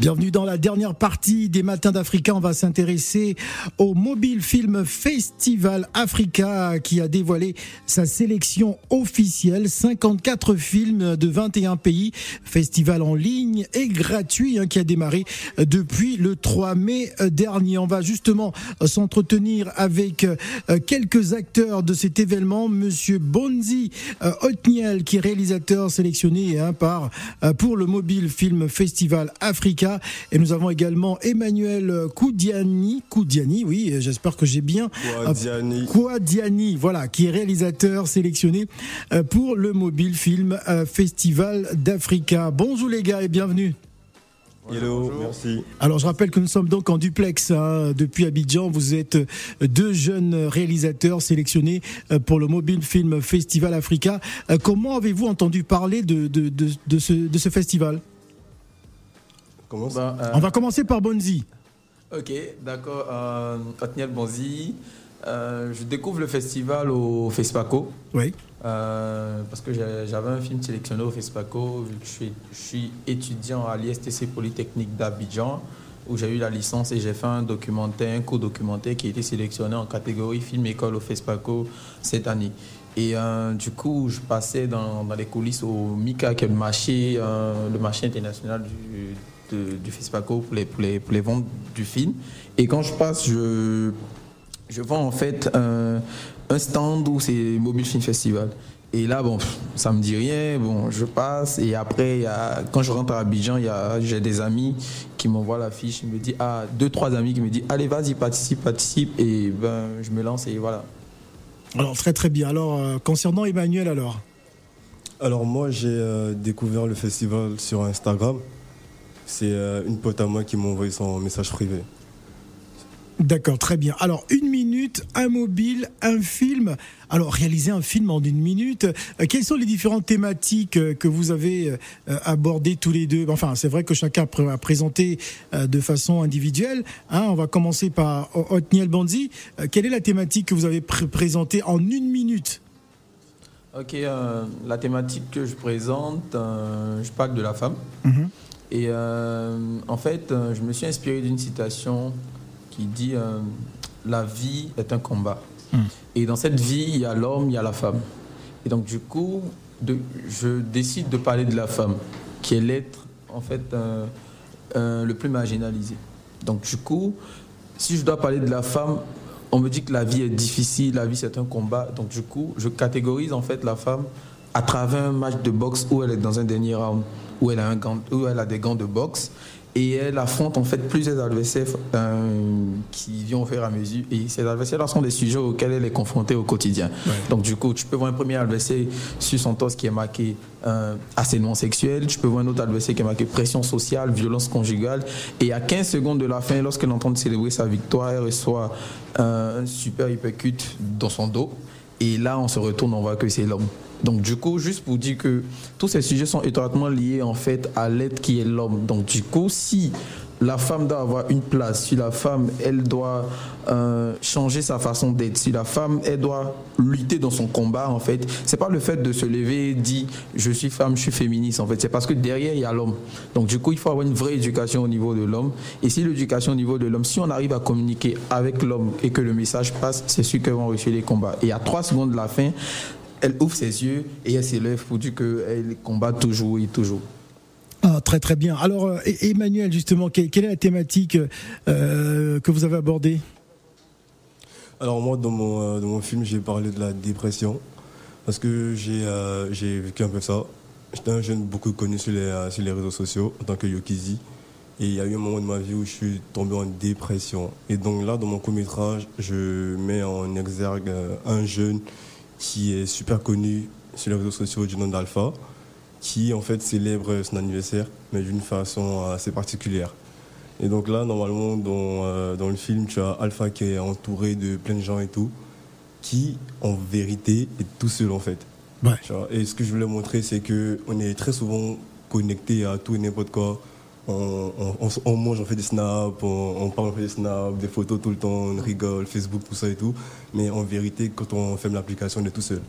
Bienvenue dans la dernière partie des Matins d'Africa. On va s'intéresser au Mobile Film Festival Africa qui a dévoilé sa sélection officielle. 54 films de 21 pays. Festival en ligne et gratuit hein, qui a démarré depuis le 3 mai dernier. On va justement s'entretenir avec euh, quelques acteurs de cet événement. Monsieur Bonzi euh, Otniel qui est réalisateur sélectionné hein, par, euh, pour le Mobile Film Festival Africa. Et nous avons également Emmanuel Koudiani, Koudiani, oui, j'espère que j'ai bien. Koudiani. Koudiani, voilà, qui est réalisateur sélectionné euh, pour le Mobile Film euh, Festival d'Africa. Bonjour les gars et bienvenue. Hello, merci. Alors je rappelle que nous sommes donc en duplex hein, depuis Abidjan. Vous êtes deux jeunes réalisateurs sélectionnés euh, pour le Mobile Film Festival Africa. Comment avez-vous entendu parler de, de, de, de ce, de ce festival? Bah, On va commencer par Bonzi. Ok, d'accord. Euh, Otniel Bonzi. Euh, je découvre le festival au FESPACO. Oui. Euh, parce que j'avais un film sélectionné au FESPACO, vu que je suis, étudiant à l'ISTC Polytechnique d'Abidjan, où j'ai eu la licence et j'ai fait un documentaire, un cours documentaire qui a été sélectionné en catégorie film école au FESPACO cette année. Et du coup, je passais dans, les coulisses au MICA, qui est le marché, le marché international du, du FESPACO pour les, pour, les, pour les, ventes du film. Et quand je passe, je, je vois en fait un, un stand où c'est Mobile Film Festival. Et là, bon, ça me dit rien. Bon, je passe. Et après, y a, quand je rentre à Abidjan, j'ai des amis qui m'envoient la fiche. Ils me disent, ah, deux, trois amis qui me disent, allez, vas-y, participe, participe. Et ben, je me lance et voilà. Alors, très, très bien. Alors, euh, concernant Emmanuel, alors? Alors, moi, j'ai euh, découvert le festival sur Instagram. C'est euh, une pote à moi qui m'a envoyé son message privé. D'accord, très bien. Alors, une minute, un mobile, un film. Alors, réaliser un film en une minute, euh, quelles sont les différentes thématiques euh, que vous avez abordées tous les deux? Enfin, c'est vrai que chacun a présenté de façon individuelle. Hein. on va commencer par Otniel Banzi. Quelle est la thématique que vous avez présentée en une minute? Ok, la thématique que je présente, je parle de la femme. Mhm. Et euh, en fait, euh, je me suis inspiré d'une citation qui dit euh, La vie est un combat. Hmm. Et dans cette vie, il y a l'homme, il y a la femme. Et donc, du coup, de, je décide de parler de la femme, qui est l'être, en fait, le plus marginalisé. Donc, du coup, si je dois parler de la femme, on me dit que la vie est difficile, la vie c'est un combat. Donc, du coup, je catégorise en fait la femme à travers un match de boxe où elle est dans un dernier round où elle a, un gant, où elle a des gants de boxe et elle affronte en fait plusieurs adversaires euh, qui viennent au fur et à mesure. Et ces adversaires-là sont des sujets auxquels elle est confrontée au quotidien. Donc du coup, tu peux voir un premier adversaire sur son torse qui est marqué euh, sexuel, tu peux voir un autre adversaire qui est marqué pression sociale, violence conjugale. Et à 15 secondes de la fin, lorsqu'elle entend célébrer sa victoire, elle reçoit euh, un super hypercute dans son dos. Et là, on se retourne, on voit que c'est l'homme. Donc du coup, juste pour dire que tous ces sujets sont étroitement liés en fait à l'être qui est l'homme. Donc du coup, si la femme doit avoir une place, si la femme, elle doit euh, changer sa façon d'être, si la femme, elle doit lutter dans son combat, en fait, c'est pas le fait de se lever et dire je suis femme, je suis féministe, en fait, c'est parce que derrière, il y a l'homme. Donc, du coup, il faut avoir une vraie éducation au niveau de l'homme. Et si l'éducation au niveau de l'homme, si on arrive à communiquer avec l'homme et que le message passe, c'est sûr qu'elle va réussir les combats. Et à trois secondes de la fin, elle ouvre ses yeux et elle s'élève pour dire qu'elle combat toujours et toujours. Ah, très très bien. Alors euh, Emmanuel, justement, quelle, est la thématique euh, que vous avez abordée? Alors moi, dans mon, euh, dans mon film, j'ai parlé de la dépression parce que j'ai vécu un peu ça. J'étais un jeune beaucoup connu sur les, sur les réseaux sociaux en tant que Yokizi. Et il y a eu un moment de ma vie où je suis tombé en dépression. Et donc là, dans mon court métrage, je mets en exergue un jeune qui est super connu sur les réseaux sociaux du nom d'Alpha, qui en fait célèbre son anniversaire, mais d'une façon assez particulière. Et donc là, normalement, dans, euh, dans, le film, tu as Alpha qui est entouré de plein de gens et tout, qui, en vérité, est tout seul en fait. Et ce que je voulais montrer, c'est qu'on est très souvent connecté à tout et n'importe quoi. On, on, mange, on fait des snaps, on, parle, on fait des snaps, des photos tout le temps, on rigole, Facebook, tout ça et tout. Mais en vérité, quand on ferme l'application, on est tout seul.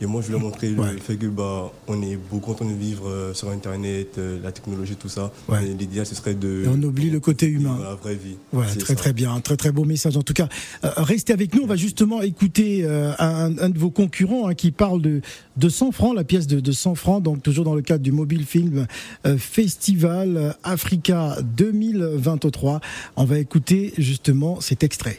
Et moi, je voulais montrer le fait que bah, on est beaucoup en train de vivre euh, sur Internet, euh, la technologie, tout ça. L'idéal, ce serait de. on oublie le côté humain. La vraie vie. Voilà, très très bien, un très très beau message. En tout cas, euh, restez avec nous. On va justement écouter un, de vos concurrents hein, qui parle de, de 100 francs, la pièce de, de 100 francs, donc toujours dans le cadre du Mobile Film Festival Africa 2023. On va écouter justement cet extrait.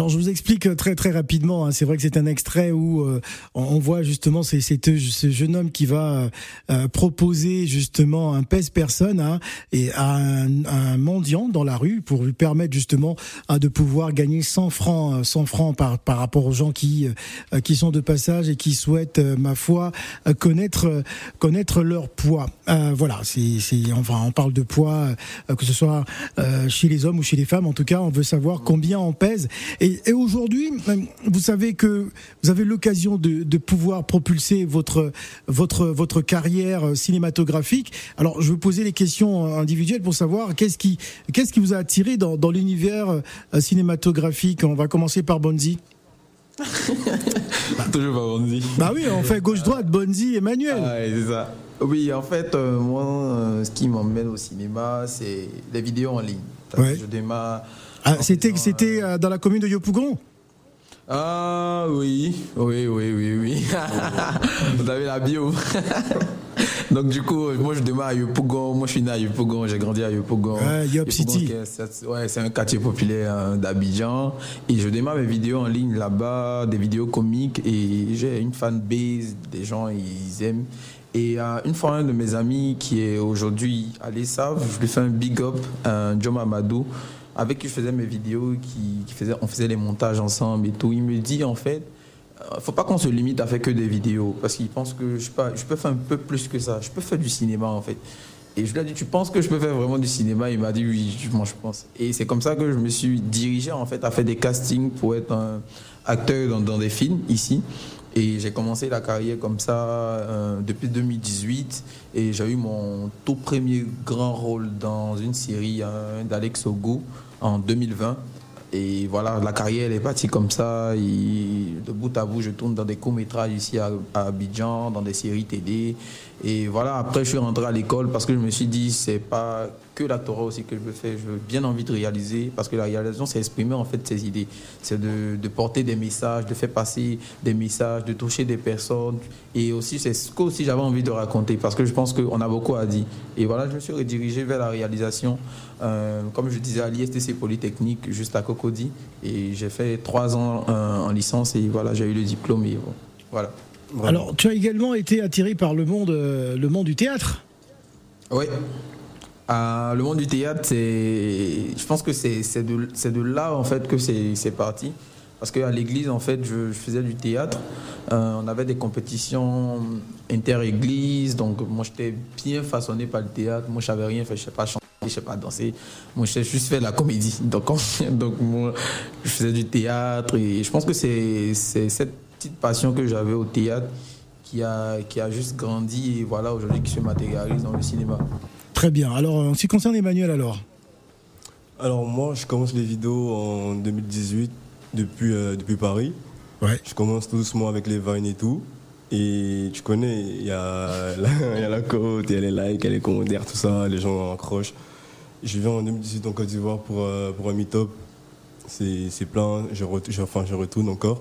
Alors je vous explique très très rapidement. Hein. C'est vrai que c'est un extrait où euh, on voit justement c'est ce jeune homme qui va euh, proposer justement un pèse-personne hein, et à un, mendiant dans la rue pour lui permettre justement hein, de pouvoir gagner 100 francs, 100 francs par par rapport aux gens qui euh, qui sont de passage et qui souhaitent, ma foi, connaître connaître leur poids. voilà, c'est enfin on parle de poids que ce soit chez les hommes ou chez les femmes. En tout cas, on veut savoir combien on pèse. Et, aujourd'hui, vous savez que vous avez l'occasion de, pouvoir propulser votre, votre, votre carrière cinématographique. Alors, je vais vous poser les questions individuelles pour savoir qu'est-ce qui, qu'est-ce qui vous a attiré dans, dans l'univers euh, cinématographique. On va commencer par Bonzi. Toujours par Bonzi. Bah oui, on fait gauche-droite, Bonzi, Emmanuel. Ah, c'est ça. Oui, en fait, euh, moi, euh, ce qui m'emmène au cinéma, c'est les vidéos en ligne. Je démarre ah, c'était c'était euh, dans la commune de Yopougon Ah oui, oui, oui, oui, oui. Vous avez la bio. Donc du coup, moi je démarre à Yopougon, moi je suis né à Yopougon, j'ai grandi à Yopougon. Yop City. Ouais, c'est un quartier populaire hein, d'Abidjan. Et je démarre mes vidéos en ligne là-bas, des vidéos comiques. Et j'ai une fan base, des gens ils aiment. Et euh, une fois, un de mes amis qui est aujourd'hui à l'ESAV, je lui fais un big up, un John Amadou avec qui je faisais mes vidéos, qui, faisait, on faisait les montages ensemble et tout, il me dit en fait, euh, faut pas qu'on se limite à faire que des vidéos, parce qu'il pense que je, peux faire un peu plus que ça, je peux faire du cinéma en fait. Et je lui ai dit, tu penses que je peux faire vraiment du cinéma? Il m'a dit, oui, moi je pense. Et c'est comme ça que je me suis dirigé en fait à faire des castings pour être un acteur dans, dans des films ici. Et j'ai commencé la carrière comme ça euh, depuis 2018 et j'ai eu mon tout premier grand rôle dans une série euh, d'Alex Ogo en 2020. Et voilà, la carrière elle est partie comme ça. de bout à bout, je tourne dans des courts-métrages ici à, Abidjan, dans des séries télé. Et voilà, après, je suis rentré à l'école parce que je me suis dit, c'est pas que l'actorat aussi que je veux faire. Je veux bien envie de réaliser parce que la réalisation, c'est exprimer en fait ses idées. C'est de, porter des messages, de faire passer des messages, de toucher des personnes. Et aussi, c'est ce que aussi j'avais envie de raconter parce que je pense qu'on a beaucoup à dire. Et voilà, je me suis redirigé vers la réalisation. Euh, comme je disais à l'ISTC Polytechnique, juste à Cocody. Et j'ai fait trois ans euh, en licence et voilà, j'ai eu le diplôme. Et voilà. Alors, tu as également été attiré par le monde, euh, le monde du théâtre Oui. Euh, le monde du théâtre, c'est, je pense que c'est de, de, là en fait que c'est parti. Parce qu'à l'église, en fait, je, faisais du théâtre. Euh, on avait des compétitions inter-églises. Donc, moi, j'étais bien façonné par le théâtre. Moi, je savais rien faire. Je ne sais pas chanter, je ne sais pas danser. Moi, je sais juste faire de la comédie. Donc, donc moi, je faisais du théâtre. Et je pense que c'est cette petite passion que j'avais au théâtre qui a, qui a juste grandi et voilà aujourd'hui qui se matérialise dans le cinéma. Très bien. Alors, en ce qui concerne Emmanuel, alors Alors, moi, je commence les vidéos en 2018 depuis, euh, depuis Paris. Ouais. Je commence tout doucement avec les vines et tout. Et tu connais, il y, a la, y a la côte, il y a les likes, il y a les commentaires, tout ça, les gens accrochent. Je viens en 2018 en Côte d'Ivoire pour, pour un meet-up. C'est plein, je, enfin, je retourne encore.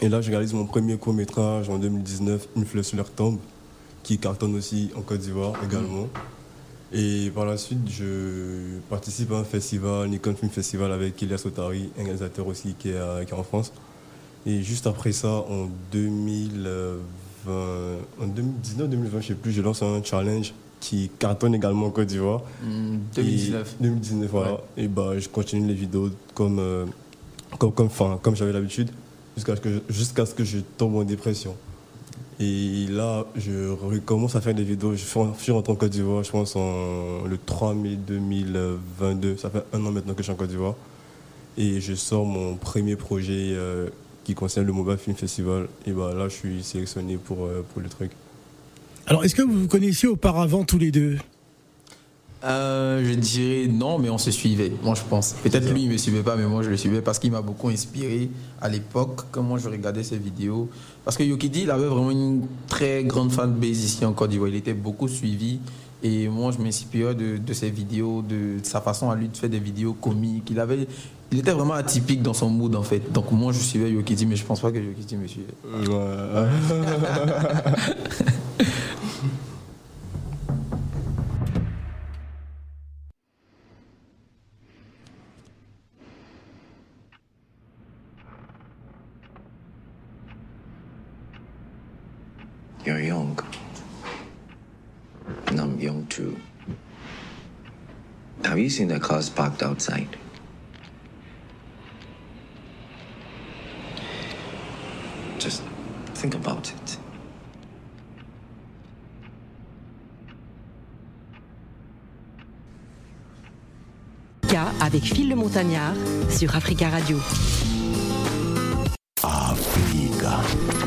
Et là, je réalise mon premier court métrage en 2019, Une fleur sur leur tombe, qui cartonne aussi en Côte d'Ivoire également. Et par la suite, je participe à un festival, Nikon Film Festival, avec Elias Otari, un réalisateur aussi qui est, qui est en France. Et juste après ça, en 2020, en 2019, 2020, je sais plus, je lance un challenge qui cartonne également en Côte d'Ivoire. 2019. Hmm, 2019, voilà. Et bah, je continue les vidéos comme, euh, comme, comme, comme j'avais l'habitude jusqu'à ce, que, ce que je tombe en dépression. Et là, je recommence à faire des vidéos. Je suis rentré en Côte d'Ivoire, je pense, en, le 3 mai 2022. Ça fait un an maintenant que je suis en Côte d'Ivoire. Et je sors mon premier projet euh, qui concerne le Mobile Film Festival. Et bah, là, je suis sélectionné pour, euh, pour le truc. Alors, est-ce que vous vous connaissiez auparavant tous les deux? Euh, je dirais non, mais on se suivait, moi je pense. Peut-être lui, il ne me suivait pas, mais moi je le suivais parce qu'il m'a beaucoup inspiré à l'époque, quand moi je regardais ses vidéos. Parce que Yokidi, il avait vraiment une très grande fanbase ici en Côte d'Ivoire. Il était beaucoup suivi. Et moi, je m'inspirais de, de, ses vidéos, de, sa façon à lui de faire des vidéos comiques. Il, avait, il était vraiment atypique dans son mood, en fait. Donc, moi, je suivais Yokidi, mais je pense pas que Yokidi me suivait. Ouais. seen the cars parked outside? Just think about it. Avec Phil le Montagnard sur Africa Radio.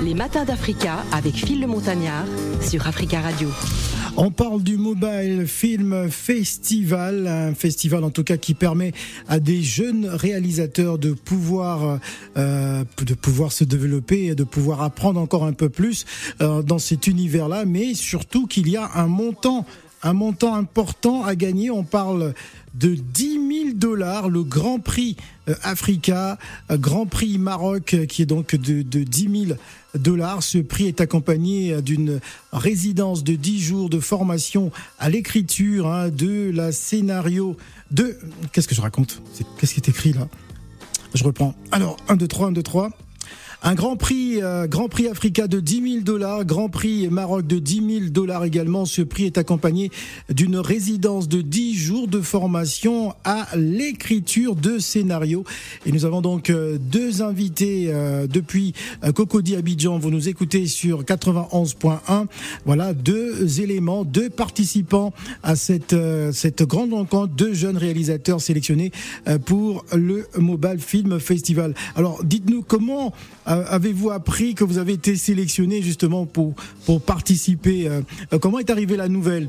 Les matins d'Africa avec Phil le Montagnard sur Africa Radio. On parle du Mobile Film Festival, un festival en tout cas qui permet à des jeunes réalisateurs de pouvoir euh, de pouvoir se développer et de pouvoir apprendre encore un peu plus euh, dans cet univers-là, mais surtout qu'il y a un montant un montant important à gagner. On parle de 10 000 dollars, le Grand Prix euh, Africa, euh, Grand Prix Maroc, euh, qui est donc de, de 10 000 dollars. Ce prix est accompagné d'une résidence de 10 jours de formation à l'écriture, hein, de la scénario, de... Qu'est-ce que je raconte? Qu'est-ce qui est écrit là? Je reprends. Alors, 1, 2, 3, 1, 2, 3. Un Grand Prix, euh, Grand Prix Africa de 10 000 dollars, Grand Prix Maroc de 10 000 dollars également. Ce prix est accompagné d'une résidence de 10 jours de formation à l'écriture de scénarios. Et nous avons donc euh, deux invités euh, depuis Cocody Abidjan. Vous nous écoutez sur 91.1. Voilà, deux éléments, deux participants à cette, cette grande rencontre, deux jeunes réalisateurs sélectionnés pour le Mobile Film Festival. Alors, dites-nous comment avez-vous appris que vous avez été sélectionné justement pour, pour participer euh, Comment est arrivée la nouvelle?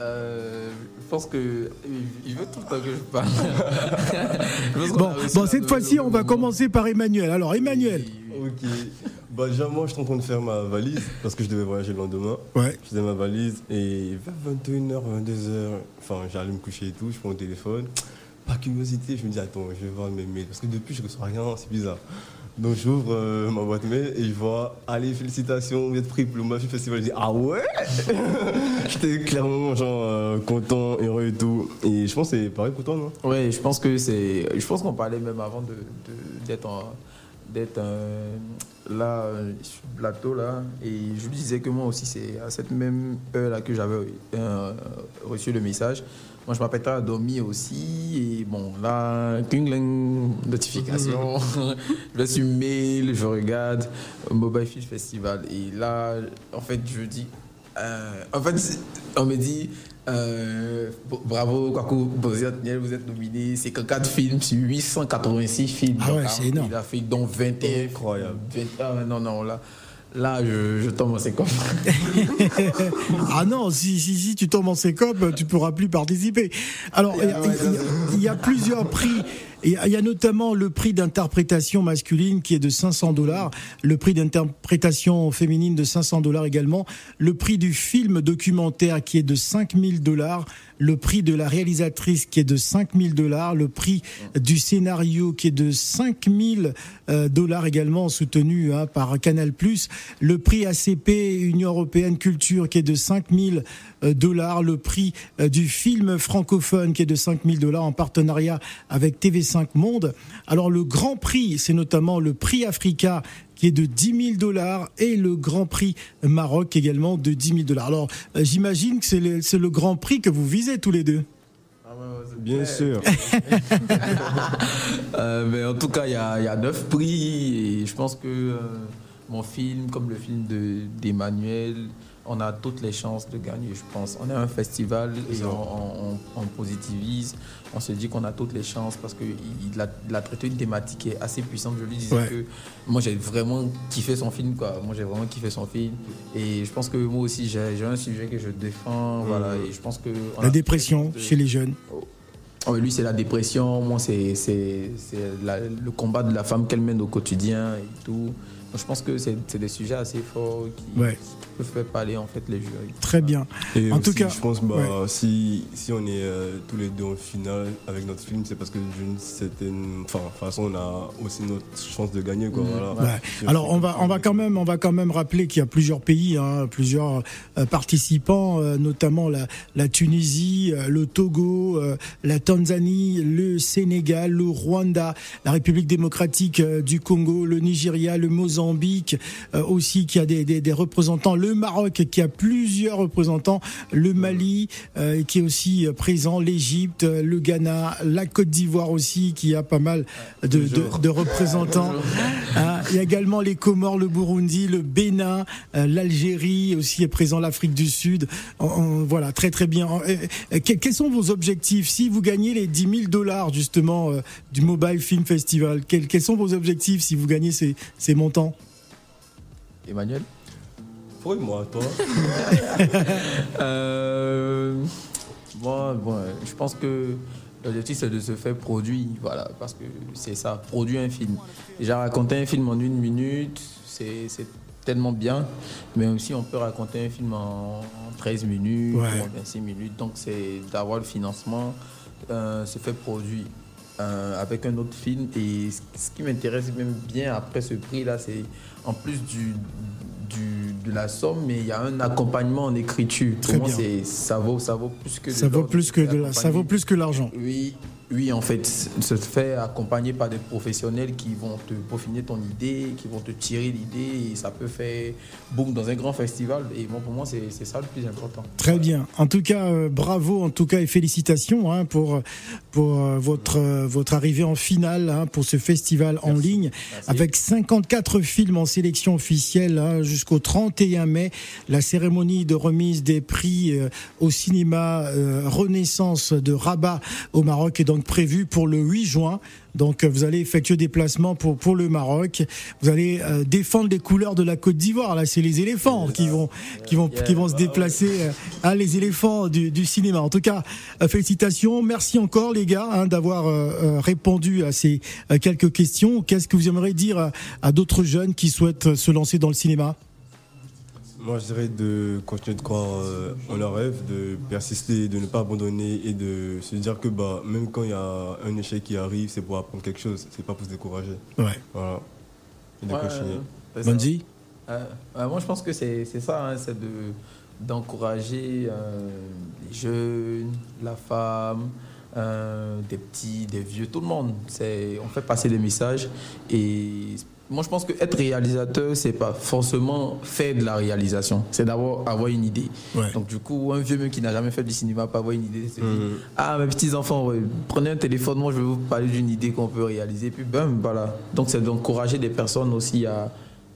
Euh, je pense que il veut tout le temps que je parle. bon, bon cette fois-ci, on va commencer par Emmanuel. Alors, Emmanuel. Ok. Bah, déjà, moi, je suis en train de faire ma valise parce que je devais voyager le lendemain. Ouais. Je faisais ma valise et vers 21h, 22h, enfin, j'allais me coucher et tout, je prends mon téléphone par curiosité, je me dis, attends, je vais voir mes mails. Parce que depuis, je ne reçois rien, c'est bizarre. Donc j'ouvre euh, ma boîte mail et je vois, allez, félicitations, vous êtes pris pour le Mafia Festival. Je dis, ah ouais? J'étais clairement genre euh, content, heureux et tout. Et je pense que c'est pareil pour toi, non? Oui, je pense que c'est. Je pense qu'on parlait même avant d'être de, d'être là sur le plateau là et je lui disais que moi aussi c'est à cette même heure là que j'avais euh, reçu le message moi, je m'appelle Domi aussi. Et bon, là, Kingling, notification. je vais sur mail, je regarde Mobile Fish Festival. Et là, en fait, je dis. Euh, en fait, on me dit. Euh, bravo, Kwaku vous êtes nominé. C'est que 4 films sur 886 films. Ah ouais, c'est énorme. Il a fait donc 21. Incroyable. 20, ah, non, non, là. Là, je, tombe en sécope. ah non, si, si, si tu tombes en sécope, tu pourras plus participer. Alors, il y, a plusieurs prix. Il y a notamment le prix d'interprétation masculine qui est de 500 dollars, le prix d'interprétation féminine de 500 dollars également, le prix du film documentaire qui est de 5000 dollars, le prix de la réalisatrice qui est de 5000 dollars, le prix du scénario qui est de 5000 euh, dollars également soutenu hein, par Canal+, le prix ACP Union européenne culture qui est de 5000 euh, dollars, le prix euh, du film francophone qui est de 5000 dollars en partenariat avec TV5 Monde. Alors le grand prix, c'est notamment le prix Africa qui est de 10 000 dollars et le Grand Prix Maroc également de 10 000 dollars. Alors j'imagine que c'est le, le Grand Prix que vous visez tous les deux. Bien sûr. euh, mais en tout cas, il y a, y a neuf prix et je pense que euh, mon film, comme le film d'Emmanuel, on a toutes les chances de gagner, je pense. On est un festival et on, on, positivise. On se dit qu'on a toutes les chances parce qu'il a, a, traité une thématique qui est assez puissante. Je lui disais que moi, j'ai vraiment kiffé son film. Quoi. Moi, j'ai vraiment kiffé son film. Et je pense que moi aussi, j'ai un sujet que je défends. Mmh. Voilà, et je pense que la dépression chez les jeunes. Oh, lui, c'est la dépression. Moi, c'est le combat de la femme qu'elle mène au quotidien et tout. Je pense que c'est des sujets assez forts qui, peuvent faire parler en fait les jurys. Très bien. Et en tout cas, je pense bah, si, si on est euh, tous les deux en finale avec notre film, c'est parce que d'une certaine façon, on a aussi notre chance de gagner. Quoi, voilà. Alors on va on va quand même on va quand même rappeler qu'il y a plusieurs pays, hein, plusieurs euh, participants, euh, notamment la, la Tunisie, le Togo, la Tanzanie, le Sénégal, le Rwanda, la République démocratique du Congo, le Nigeria, le Mozambique euh, aussi qui a des, des, représentants, le Maroc qui a plusieurs représentants, le Mali euh, qui est aussi présent, l'Égypte, le Ghana, la Côte d'Ivoire aussi qui a pas mal de, de, représentants. Hein, il y a également les Comores, le Burundi, le Bénin, euh, l'Algérie aussi est présent, l'Afrique du Sud. voilà, très très bien. quels sont vos objectifs? Si vous gagnez les 10 000 dollars justement du Mobile Film Festival quels, quels, sont vos objectifs si vous gagnez ces, ces montants? Emmanuel Oui, moi, toi euh, bon, je pense que l'objectif c'est de se faire produire, voilà, parce que c'est ça, produire un film. Déjà raconter un film en une minute, c'est tellement bien, mais aussi on peut raconter un film en 13 minutes, ou en 26 minutes, donc c'est d'avoir le financement, euh, se faire produire. Euh, avec un autre film. Et ce qui m'intéresse même bien après ce prix-là, c'est en plus du, de la somme, mais il y a un accompagnement en écriture. Pour moi, ça vaut, ça vaut plus que ça vaut plus que de ça vaut plus que l'argent. Oui, oui, en fait, se fait accompagner par des professionnels qui vont te peaufiner ton idée, qui vont te tirer l'idée, et ça peut faire boum dans un grand festival. Et bon, pour moi, c'est ça le plus important. Très bien. En tout cas, euh, bravo, en tout cas, et félicitations hein, pour, pour euh, votre, euh, votre arrivée en finale hein, pour ce festival en ligne, avec 54 films en sélection officielle hein, jusqu'au 31 mai. La cérémonie de remise des prix au cinéma Renaissance de Rabat au Maroc est donc prévu pour le 8 juin. Donc vous allez effectuer des placements pour pour le Maroc. Vous allez euh, défendre les couleurs de la Côte d'Ivoire. Là, c'est les éléphants qui vont qui vont qui vont se déplacer. Euh, à les éléphants du, cinéma. En tout cas, euh, félicitations. Merci encore les gars hein, d'avoir répondu à ces quelques questions. Qu'est-ce que vous aimeriez dire à d'autres jeunes qui souhaitent se lancer dans le cinéma? Moi, je dirais de continuer de croire euh, en leur rêve, de persister, de ne pas abandonner et de se dire que bah, même quand il y a un échec qui arrive, c'est pour apprendre quelque chose, c'est pas pour se décourager. Ouais. Voilà. Et de continuer. Euh, euh, moi, je pense que c'est ça, hein, c'est d'encourager les jeunes, la femme, des petits, des vieux, tout le monde. On fait passer des messages et moi, je pense que être réalisateur, c'est pas forcément faire de la réalisation. C'est d'abord avoir une idée. Donc, du coup, un vieux qui n'a jamais fait du cinéma pas avoir une idée. C'est mm. ah, mes petits enfants, prenez un téléphone, moi, je vais vous parler d'une idée qu'on peut réaliser. Puis, bam, voilà. Donc, c'est d'encourager des personnes aussi à,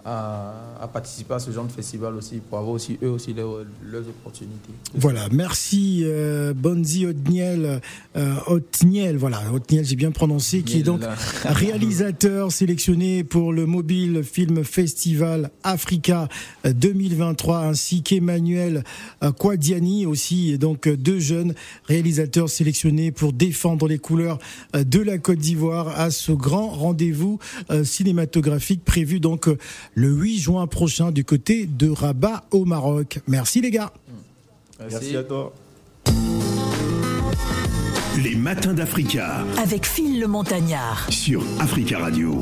à, participer à ce genre de festival aussi, pour avoir aussi eux aussi leurs, opportunités. Voilà, merci euh, Bonzi Otniel, euh, Otniel, voilà, Otniel, j'ai bien prononcé, qui est donc réalisateur sélectionné pour le Mobile Film Festival Africa 2023, ainsi qu'Emmanuel euh, Quadiani aussi, et donc deux jeunes réalisateurs sélectionnés pour défendre les couleurs euh, de la Côte d'Ivoire à ce grand rendez-vous cinématographique prévu donc le 8 juin prochain du côté de Rabat au Maroc. Merci les gars. Merci, Merci à toi. Les matins d'Africa avec Phil le Montagnard. sur Africa Radio.